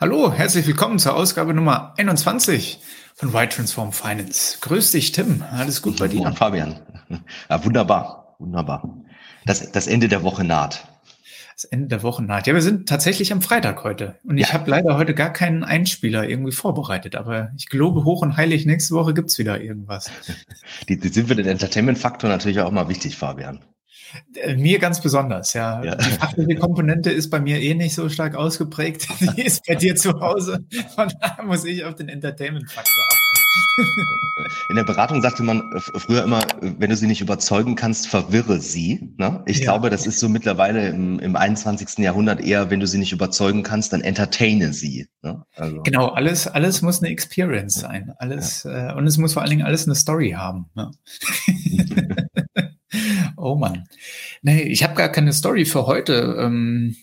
Hallo, herzlich willkommen zur Ausgabe Nummer 21 von White Transform Finance. Grüß dich, Tim. Alles gut bei dir? Und Fabian. Ja, wunderbar, wunderbar. Das, das Ende der Woche naht. Das Ende der Woche naht. Ja, wir sind tatsächlich am Freitag heute. Und ich habe leider heute gar keinen Einspieler irgendwie vorbereitet. Aber ich gelobe hoch und heilig, nächste Woche gibt's wieder irgendwas. Die, die sind für den Entertainment-Faktor natürlich auch mal wichtig, Fabian. Äh, mir ganz besonders, ja. ja. Die fachliche Komponente ist bei mir eh nicht so stark ausgeprägt. Die ist bei dir zu Hause. Von daher muss ich auf den Entertainment-Faktor achten. In der Beratung sagte man früher immer, wenn du sie nicht überzeugen kannst, verwirre sie. Ne? Ich ja. glaube, das ist so mittlerweile im, im 21. Jahrhundert eher, wenn du sie nicht überzeugen kannst, dann entertaine sie. Ne? Also. Genau, alles, alles muss eine Experience sein. Alles, ja. äh, und es muss vor allen Dingen alles eine Story haben. Ne? Oh Mann. Nee, ich habe gar keine Story für heute. Ähm,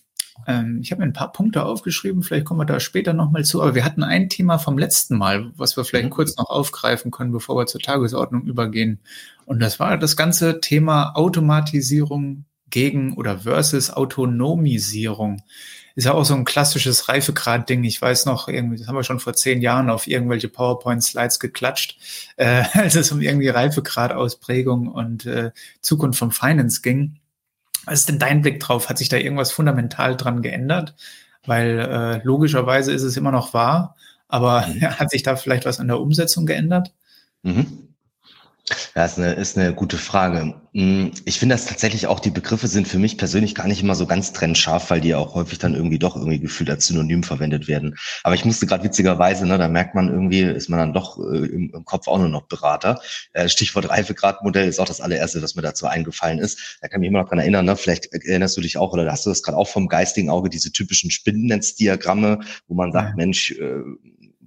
ähm, ich habe mir ein paar Punkte aufgeschrieben, vielleicht kommen wir da später nochmal zu, aber wir hatten ein Thema vom letzten Mal, was wir vielleicht mhm. kurz noch aufgreifen können, bevor wir zur Tagesordnung übergehen. Und das war das ganze Thema Automatisierung gegen oder versus Autonomisierung ist ja auch so ein klassisches Reifegrad-Ding. Ich weiß noch, irgendwie, das haben wir schon vor zehn Jahren auf irgendwelche PowerPoint-Slides geklatscht, äh, als es um irgendwie Reifegrad-Ausprägung und äh, Zukunft vom Finance ging. Was ist denn dein Blick drauf? Hat sich da irgendwas fundamental dran geändert? Weil äh, logischerweise ist es immer noch wahr, aber mhm. hat sich da vielleicht was an der Umsetzung geändert? Mhm. Ja, ist eine, ist eine gute Frage. Hm, ich finde, dass tatsächlich auch die Begriffe sind für mich persönlich gar nicht immer so ganz trennscharf, weil die auch häufig dann irgendwie doch irgendwie gefühlt als Synonym verwendet werden. Aber ich musste gerade witzigerweise, ne, da merkt man irgendwie, ist man dann doch äh, im, im, Kopf auch nur noch Berater. Äh, Stichwort Reifegradmodell ist auch das allererste, was mir dazu eingefallen ist. Da kann ich mich immer noch dran erinnern, ne? vielleicht erinnerst du dich auch oder hast du das gerade auch vom geistigen Auge, diese typischen Spinnennetzdiagramme, wo man sagt, ja. Mensch, äh,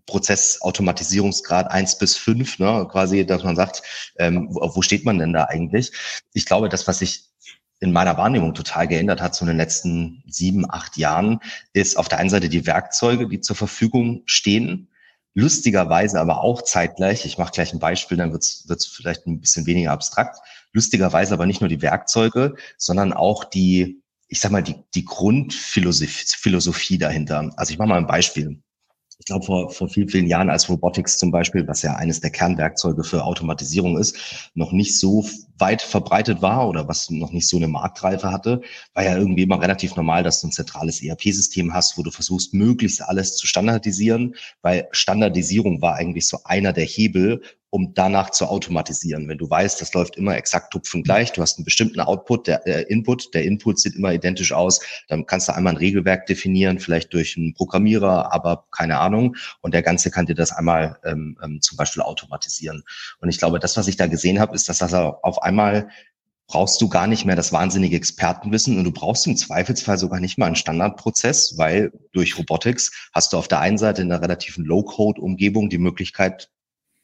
Prozessautomatisierungsgrad eins bis fünf, ne, quasi, dass man sagt, ähm, wo, steht man denn da eigentlich? Ich glaube, das, was sich in meiner Wahrnehmung total geändert hat so in den letzten sieben, acht Jahren, ist auf der einen Seite die Werkzeuge, die zur Verfügung stehen. Lustigerweise aber auch zeitgleich, ich mache gleich ein Beispiel, dann wird es vielleicht ein bisschen weniger abstrakt. Lustigerweise aber nicht nur die Werkzeuge, sondern auch die, ich sag mal, die, die Grundphilosophie dahinter. Also ich mache mal ein Beispiel glaube, vor, vor vielen, vielen Jahren, als Robotics zum Beispiel, was ja eines der Kernwerkzeuge für Automatisierung ist, noch nicht so weit verbreitet war oder was noch nicht so eine Marktreife hatte, war ja irgendwie immer relativ normal, dass du ein zentrales ERP-System hast, wo du versuchst, möglichst alles zu standardisieren, weil Standardisierung war eigentlich so einer der Hebel, um danach zu automatisieren. Wenn du weißt, das läuft immer exakt tupfengleich, du hast einen bestimmten Output, der äh, Input, der Input sieht immer identisch aus, dann kannst du einmal ein Regelwerk definieren, vielleicht durch einen Programmierer, aber keine Ahnung. Und der Ganze kann dir das einmal ähm, ähm, zum Beispiel automatisieren. Und ich glaube, das, was ich da gesehen habe, ist, dass das auf einmal brauchst du gar nicht mehr das wahnsinnige Expertenwissen und du brauchst im Zweifelsfall sogar nicht mal einen Standardprozess, weil durch Robotics hast du auf der einen Seite in einer relativen Low-Code-Umgebung die Möglichkeit,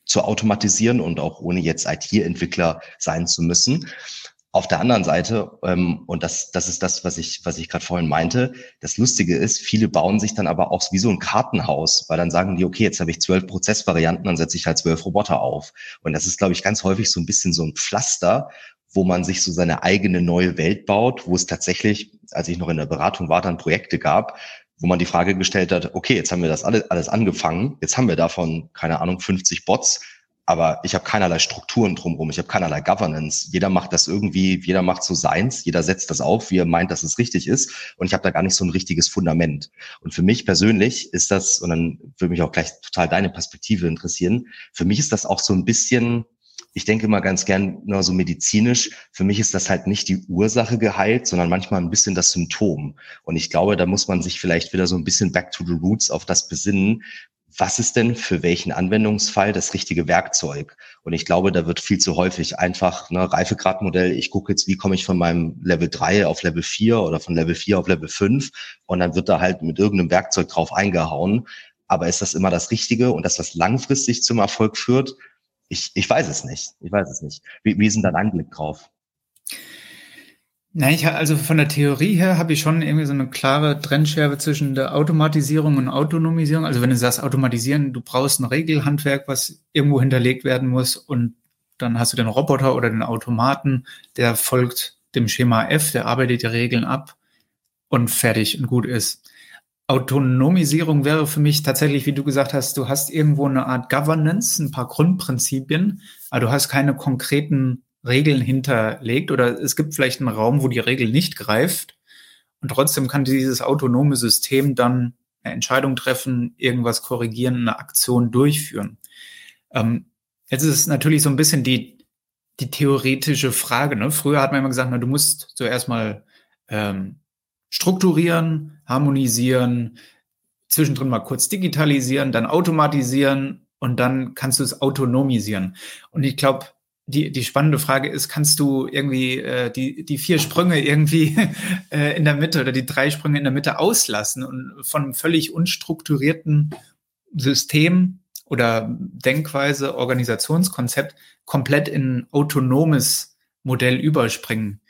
zu automatisieren und auch ohne jetzt IT-Entwickler sein zu müssen. Auf der anderen Seite, ähm, und das, das ist das, was ich, was ich gerade vorhin meinte, das Lustige ist, viele bauen sich dann aber auch wie so ein Kartenhaus, weil dann sagen die, okay, jetzt habe ich zwölf Prozessvarianten, dann setze ich halt zwölf Roboter auf. Und das ist, glaube ich, ganz häufig so ein bisschen so ein Pflaster, wo man sich so seine eigene neue Welt baut, wo es tatsächlich, als ich noch in der Beratung war, dann Projekte gab, wo man die Frage gestellt hat, okay, jetzt haben wir das alles, angefangen, jetzt haben wir davon, keine Ahnung, 50 Bots, aber ich habe keinerlei Strukturen drumherum, ich habe keinerlei Governance. Jeder macht das irgendwie, jeder macht so seins, jeder setzt das auf, wie er meint, dass es richtig ist. Und ich habe da gar nicht so ein richtiges Fundament. Und für mich persönlich ist das, und dann würde mich auch gleich total deine Perspektive interessieren, für mich ist das auch so ein bisschen ich denke immer ganz gern nur so medizinisch. Für mich ist das halt nicht die Ursache geheilt, sondern manchmal ein bisschen das Symptom. Und ich glaube, da muss man sich vielleicht wieder so ein bisschen back to the roots auf das besinnen. Was ist denn für welchen Anwendungsfall das richtige Werkzeug? Und ich glaube, da wird viel zu häufig einfach ne, Reifegradmodell. Ich gucke jetzt, wie komme ich von meinem Level 3 auf Level 4 oder von Level 4 auf Level 5 und dann wird da halt mit irgendeinem Werkzeug drauf eingehauen. Aber ist das immer das Richtige und dass das langfristig zum Erfolg führt? Ich, ich weiß es nicht. Ich weiß es nicht. Wie, wie ist denn dein Anblick drauf? Na, ich, also von der Theorie her habe ich schon irgendwie so eine klare Trennschärfe zwischen der Automatisierung und Autonomisierung. Also wenn du sagst automatisieren, du brauchst ein Regelhandwerk, was irgendwo hinterlegt werden muss und dann hast du den Roboter oder den Automaten, der folgt dem Schema F, der arbeitet die Regeln ab und fertig und gut ist. Autonomisierung wäre für mich tatsächlich, wie du gesagt hast, du hast irgendwo eine Art Governance, ein paar Grundprinzipien, aber du hast keine konkreten Regeln hinterlegt oder es gibt vielleicht einen Raum, wo die Regel nicht greift und trotzdem kann dieses autonome System dann eine Entscheidung treffen, irgendwas korrigieren, eine Aktion durchführen. Ähm, jetzt ist es natürlich so ein bisschen die, die theoretische Frage. Ne? Früher hat man immer gesagt, na, du musst zuerst mal ähm, strukturieren, harmonisieren, zwischendrin mal kurz digitalisieren, dann automatisieren und dann kannst du es autonomisieren. Und ich glaube, die, die spannende Frage ist, kannst du irgendwie äh, die, die vier Sprünge irgendwie äh, in der Mitte oder die drei Sprünge in der Mitte auslassen und von einem völlig unstrukturierten System oder Denkweise, Organisationskonzept komplett in ein autonomes Modell überspringen?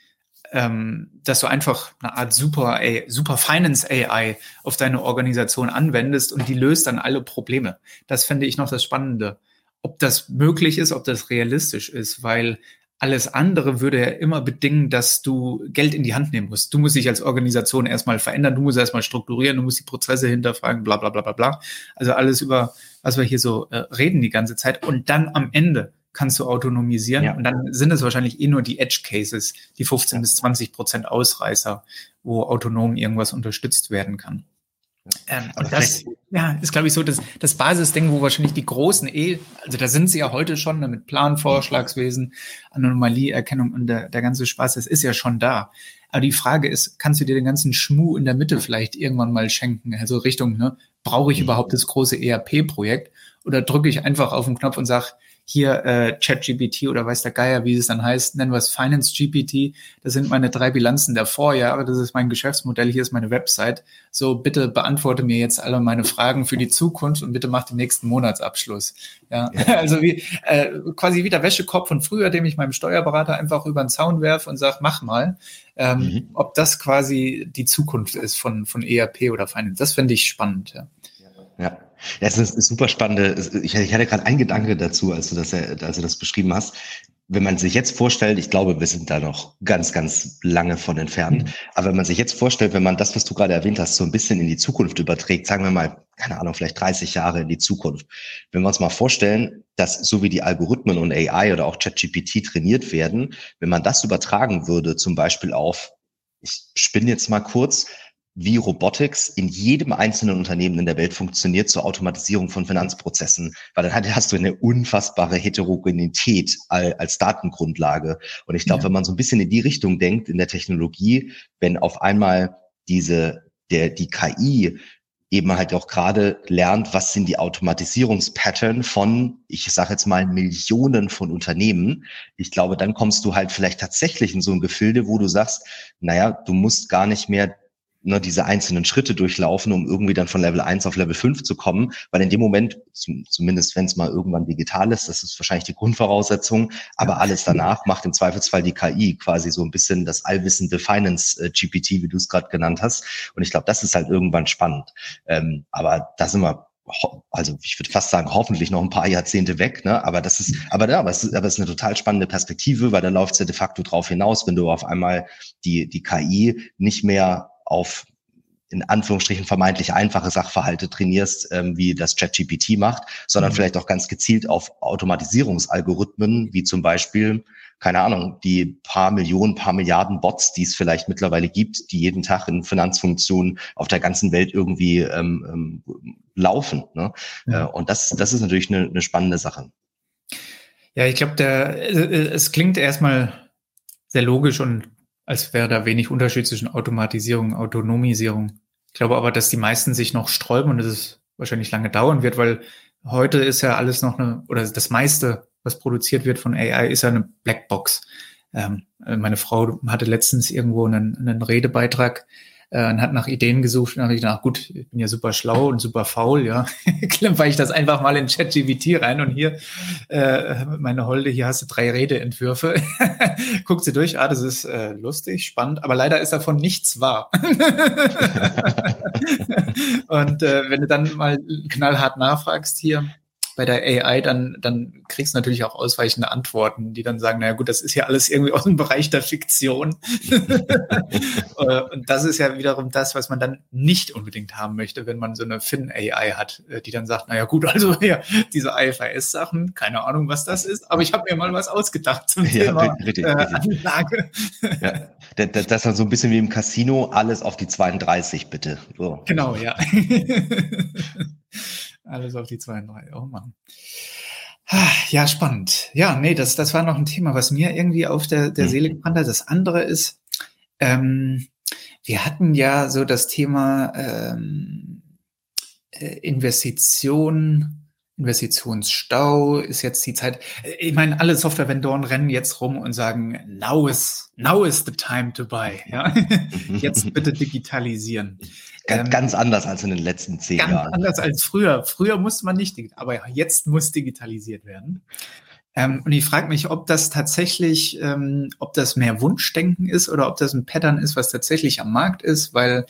Ähm, dass du einfach eine Art Super, AI, Super Finance AI auf deine Organisation anwendest und die löst dann alle Probleme. Das finde ich noch das Spannende. Ob das möglich ist, ob das realistisch ist, weil alles andere würde ja immer bedingen, dass du Geld in die Hand nehmen musst. Du musst dich als Organisation erstmal verändern, du musst erstmal strukturieren, du musst die Prozesse hinterfragen, bla bla bla bla bla. Also alles über, was wir hier so äh, reden die ganze Zeit. Und dann am Ende kannst du autonomisieren. Ja. Und dann sind es wahrscheinlich eh nur die Edge Cases, die 15 bis 20 Prozent Ausreißer, wo autonom irgendwas unterstützt werden kann. Ähm, und das ja, ist, glaube ich, so das, das Basisding, wo wahrscheinlich die großen eh, also da sind sie ja heute schon ne, mit Planvorschlagswesen, Anomalieerkennung und der, der ganze Spaß, das ist ja schon da. Aber die Frage ist, kannst du dir den ganzen Schmuh in der Mitte vielleicht irgendwann mal schenken? Also Richtung, ne, brauche ich mhm. überhaupt das große ERP-Projekt? Oder drücke ich einfach auf den Knopf und sage, hier äh, ChatGPT oder weiß der Geier, wie es dann heißt, nennen wir es Finance GPT. Das sind meine drei Bilanzen der Vorjahre, das ist mein Geschäftsmodell, hier ist meine Website. So, bitte beantworte mir jetzt alle meine Fragen für die Zukunft und bitte mach den nächsten Monatsabschluss. Ja, ja. also wie äh, quasi wie der Wäschekorb von früher, dem ich meinem Steuerberater einfach über den Zaun werfe und sage, mach mal. Ähm, mhm. Ob das quasi die Zukunft ist von, von ERP oder Finance, das finde ich spannend. Ja. ja. Ja, es ist, super spannende. Ich, ich hatte gerade einen Gedanke dazu, als du das, als du das beschrieben hast. Wenn man sich jetzt vorstellt, ich glaube, wir sind da noch ganz, ganz lange von entfernt. Mhm. Aber wenn man sich jetzt vorstellt, wenn man das, was du gerade erwähnt hast, so ein bisschen in die Zukunft überträgt, sagen wir mal, keine Ahnung, vielleicht 30 Jahre in die Zukunft. Wenn wir uns mal vorstellen, dass so wie die Algorithmen und AI oder auch ChatGPT trainiert werden, wenn man das übertragen würde, zum Beispiel auf, ich spinne jetzt mal kurz, wie Robotics in jedem einzelnen Unternehmen in der Welt funktioniert zur Automatisierung von Finanzprozessen, weil dann hast du eine unfassbare Heterogenität als Datengrundlage. Und ich glaube, ja. wenn man so ein bisschen in die Richtung denkt in der Technologie, wenn auf einmal diese der die KI eben halt auch gerade lernt, was sind die Automatisierungspattern von, ich sage jetzt mal, Millionen von Unternehmen. Ich glaube, dann kommst du halt vielleicht tatsächlich in so ein Gefilde, wo du sagst, naja, du musst gar nicht mehr ne, diese einzelnen Schritte durchlaufen, um irgendwie dann von Level 1 auf Level 5 zu kommen. Weil in dem Moment, zumindest wenn es mal irgendwann digital ist, das ist wahrscheinlich die Grundvoraussetzung, aber alles danach macht im Zweifelsfall die KI quasi so ein bisschen das allwissende Finance-GPT, äh, wie du es gerade genannt hast. Und ich glaube, das ist halt irgendwann spannend. Ähm, aber da sind wir also ich würde fast sagen, hoffentlich noch ein paar Jahrzehnte weg, ne? Aber das ist, aber ja, aber es ist, aber es ist eine total spannende Perspektive, weil da läuft es ja de facto drauf hinaus, wenn du auf einmal die, die KI nicht mehr auf in Anführungsstrichen vermeintlich einfache Sachverhalte trainierst, ähm, wie das ChatGPT macht, sondern mhm. vielleicht auch ganz gezielt auf Automatisierungsalgorithmen, wie zum Beispiel, keine Ahnung, die paar Millionen, paar Milliarden Bots, die es vielleicht mittlerweile gibt, die jeden Tag in Finanzfunktionen auf der ganzen Welt irgendwie ähm, ähm, laufen. Ne? Ja. Äh, und das, das ist natürlich eine, eine spannende Sache. Ja, ich glaube, der äh, es klingt erstmal sehr logisch und als wäre da wenig Unterschied zwischen Automatisierung und Autonomisierung. Ich glaube aber, dass die meisten sich noch sträuben und dass es wahrscheinlich lange dauern wird, weil heute ist ja alles noch eine, oder das meiste, was produziert wird von AI, ist ja eine Blackbox. Ähm, meine Frau hatte letztens irgendwo einen, einen Redebeitrag äh, und hat nach Ideen gesucht und habe ich gedacht, gut, ich bin ja super schlau und super faul, ja, klemper ich das einfach mal in ChatGPT rein und hier, äh, meine Holde, hier hast du drei Redeentwürfe, guckt sie durch, ah, das ist äh, lustig, spannend, aber leider ist davon nichts wahr. und äh, wenn du dann mal knallhart nachfragst hier, bei der AI, dann, dann kriegst du natürlich auch ausweichende Antworten, die dann sagen, naja gut, das ist ja alles irgendwie aus dem Bereich der Fiktion. Äh, und das ist ja wiederum das, was man dann nicht unbedingt haben möchte, wenn man so eine Fin-AI hat, äh, die dann sagt, naja gut, also ja, diese IFRS-Sachen, keine Ahnung, was das ist, aber ich habe mir mal was ausgedacht zum ja, Thema richtig, äh, Anlage. Ja, das, das ist so ein bisschen wie im Casino, alles auf die 32 bitte. So. Genau, ja. Alles auf die 32. Oh Mann. Ja, spannend. Ja, nee, das, das war noch ein Thema, was mir irgendwie auf der, der mhm. Seele gebrannt hat. Das andere ist, ähm, wir hatten ja so das Thema ähm, äh, Investition, Investitionsstau ist jetzt die Zeit. Ich meine, alle Software-Vendoren rennen jetzt rum und sagen, now is, now is the time to buy. Ja? Jetzt bitte digitalisieren. Ganz, ähm, ganz anders als in den letzten zehn ganz Jahren. Ganz anders als früher. Früher musste man nicht, aber jetzt muss digitalisiert werden. Ähm, und ich frage mich, ob das tatsächlich, ähm, ob das mehr Wunschdenken ist oder ob das ein Pattern ist, was tatsächlich am Markt ist, weil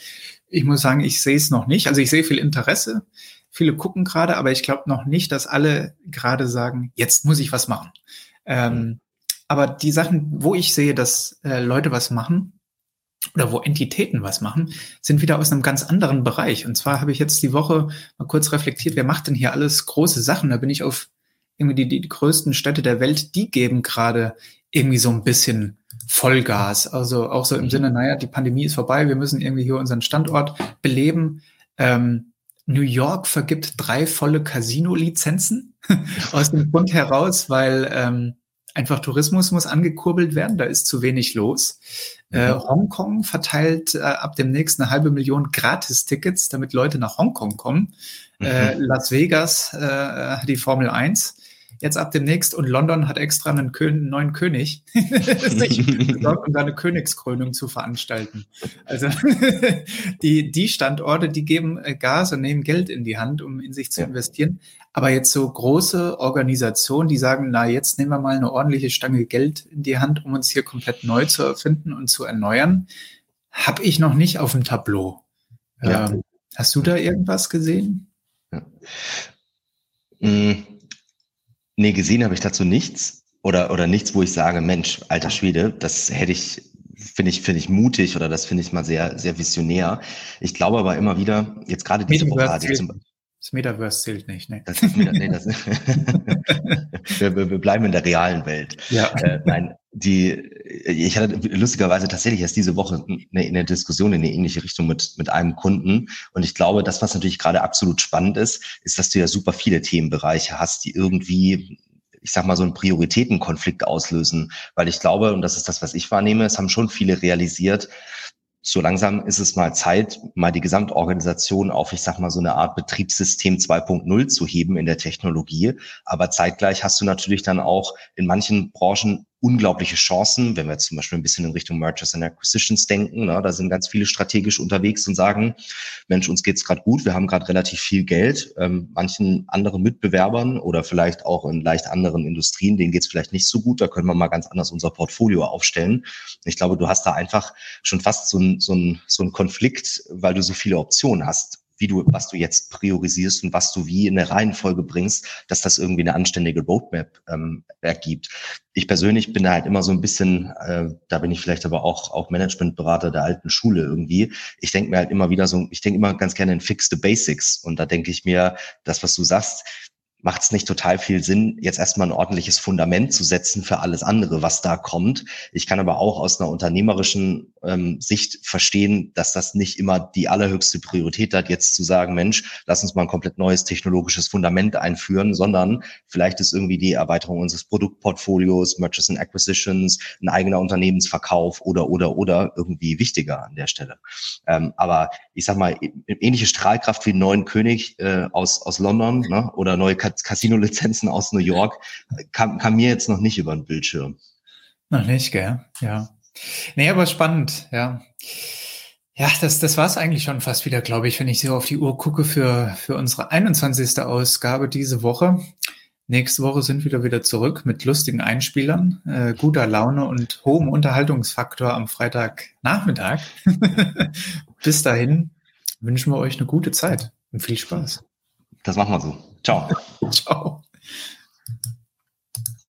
ich muss sagen, ich sehe es noch nicht. Also ich sehe viel Interesse. Viele gucken gerade, aber ich glaube noch nicht, dass alle gerade sagen, jetzt muss ich was machen. Ähm, mhm. aber die Sachen, wo ich sehe, dass äh, Leute was machen oder wo Entitäten was machen, sind wieder aus einem ganz anderen Bereich. Und zwar habe ich jetzt die Woche mal kurz reflektiert, wer macht denn hier alles große Sachen? Da bin ich auf irgendwie die, die größten Städte der Welt, die geben gerade irgendwie so ein bisschen Vollgas. Also auch so im mhm. Sinne, naja, die Pandemie ist vorbei, wir müssen irgendwie hier unseren Standort beleben. Ähm, New York vergibt drei volle Casino-Lizenzen aus dem Grund heraus, weil ähm, einfach Tourismus muss angekurbelt werden, da ist zu wenig los. Äh, mhm. Hongkong verteilt äh, ab demnächst eine halbe Million Gratis-Tickets, damit Leute nach Hongkong kommen. Äh, mhm. Äh, Las Vegas äh, die Formel 1 jetzt ab demnächst und London hat extra einen, Kön neuen König, um da eine Königskrönung zu veranstalten. Also die, die Standorte, die geben äh, Gas und nehmen Geld in die Hand, um in sich zu investieren. Aber jetzt so große Organisationen, die sagen, na, jetzt nehmen wir mal eine ordentliche Stange Geld in die Hand, um uns hier komplett neu zu erfinden und zu erneuern, habe ich noch nicht auf dem Tableau. Ja. Ähm, hast du da irgendwas gesehen? Ja. Mm Nee, gesehen habe ich dazu nichts. Oder, oder nichts, wo ich sage, Mensch, alter Schwede, das hätte ich, finde ich, finde ich mutig oder das finde ich mal sehr, sehr visionär. Ich glaube aber immer wieder, jetzt gerade diese Woche hatte ich zum das Metaverse zählt nicht, ne? Das ist, nee, das wir, wir, bleiben in der realen Welt. Ja. Äh, nein, die, ich hatte lustigerweise tatsächlich erst diese Woche eine, eine Diskussion in eine ähnliche Richtung mit, mit einem Kunden. Und ich glaube, das, was natürlich gerade absolut spannend ist, ist, dass du ja super viele Themenbereiche hast, die irgendwie ich sag mal, so einen Prioritätenkonflikt auslösen. Weil ich glaube, und das ist das, was ich wahrnehme, es haben schon viele realisiert, so langsam ist es mal Zeit, mal die Gesamtorganisation auf, ich sag mal, so eine Art Betriebssystem 2.0 zu heben in der Technologie. Aber zeitgleich hast du natürlich dann auch in manchen Branchen unglaubliche Chancen, wenn wir zum Beispiel ein bisschen in Richtung Mergers and Acquisitions denken. Ne, da sind ganz viele strategisch unterwegs und sagen, Mensch, uns geht's gerade gut, wir haben gerade relativ viel Geld. Ähm, manchen anderen Mitbewerbern oder vielleicht auch in leicht anderen Industrien, denen geht's vielleicht nicht so gut. Da können wir mal ganz anders unser Portfolio aufstellen. Ich glaube, du hast da einfach schon fast so ein, so ein, so ein Konflikt, weil du so viele Optionen hast wie du, was du jetzt priorisierst und was du wie in eine Reihenfolge bringst, dass das irgendwie eine anständige Roadmap ähm, ergibt. Ich persönlich bin da halt immer so ein bisschen, äh, da bin ich vielleicht aber auch, auch Managementberater der alten Schule irgendwie. Ich denke mir halt immer wieder so, ich denke immer ganz gerne in Fix the Basics. Und da denke ich mir, das, was du sagst, macht es nicht total viel Sinn, jetzt erstmal ein ordentliches Fundament zu setzen für alles andere, was da kommt. Ich kann aber auch aus einer unternehmerischen ähm, Sicht verstehen, dass das nicht immer die allerhöchste Priorität hat, jetzt zu sagen, Mensch, lass uns mal ein komplett neues technologisches Fundament einführen, sondern vielleicht ist irgendwie die Erweiterung unseres Produktportfolios, Mergers and Acquisitions, ein eigener Unternehmensverkauf oder, oder, oder irgendwie wichtiger an der Stelle. Ähm, aber ich sag mal, ähnliche Strahlkraft wie neuen König äh, aus, aus London ne, oder neue Casino-Lizenzen aus New York kam, kam mir jetzt noch nicht über den Bildschirm. Noch nicht, gell? Ja. Nee, aber spannend, ja. Ja, das, das war es eigentlich schon fast wieder, glaube ich, wenn ich so auf die Uhr gucke für, für unsere 21. Ausgabe diese Woche. Nächste Woche sind wir wieder zurück mit lustigen Einspielern, äh, guter Laune und hohem Unterhaltungsfaktor am Freitagnachmittag. Bis dahin wünschen wir euch eine gute Zeit und viel Spaß. Das machen wir so. Ciao. Ciao.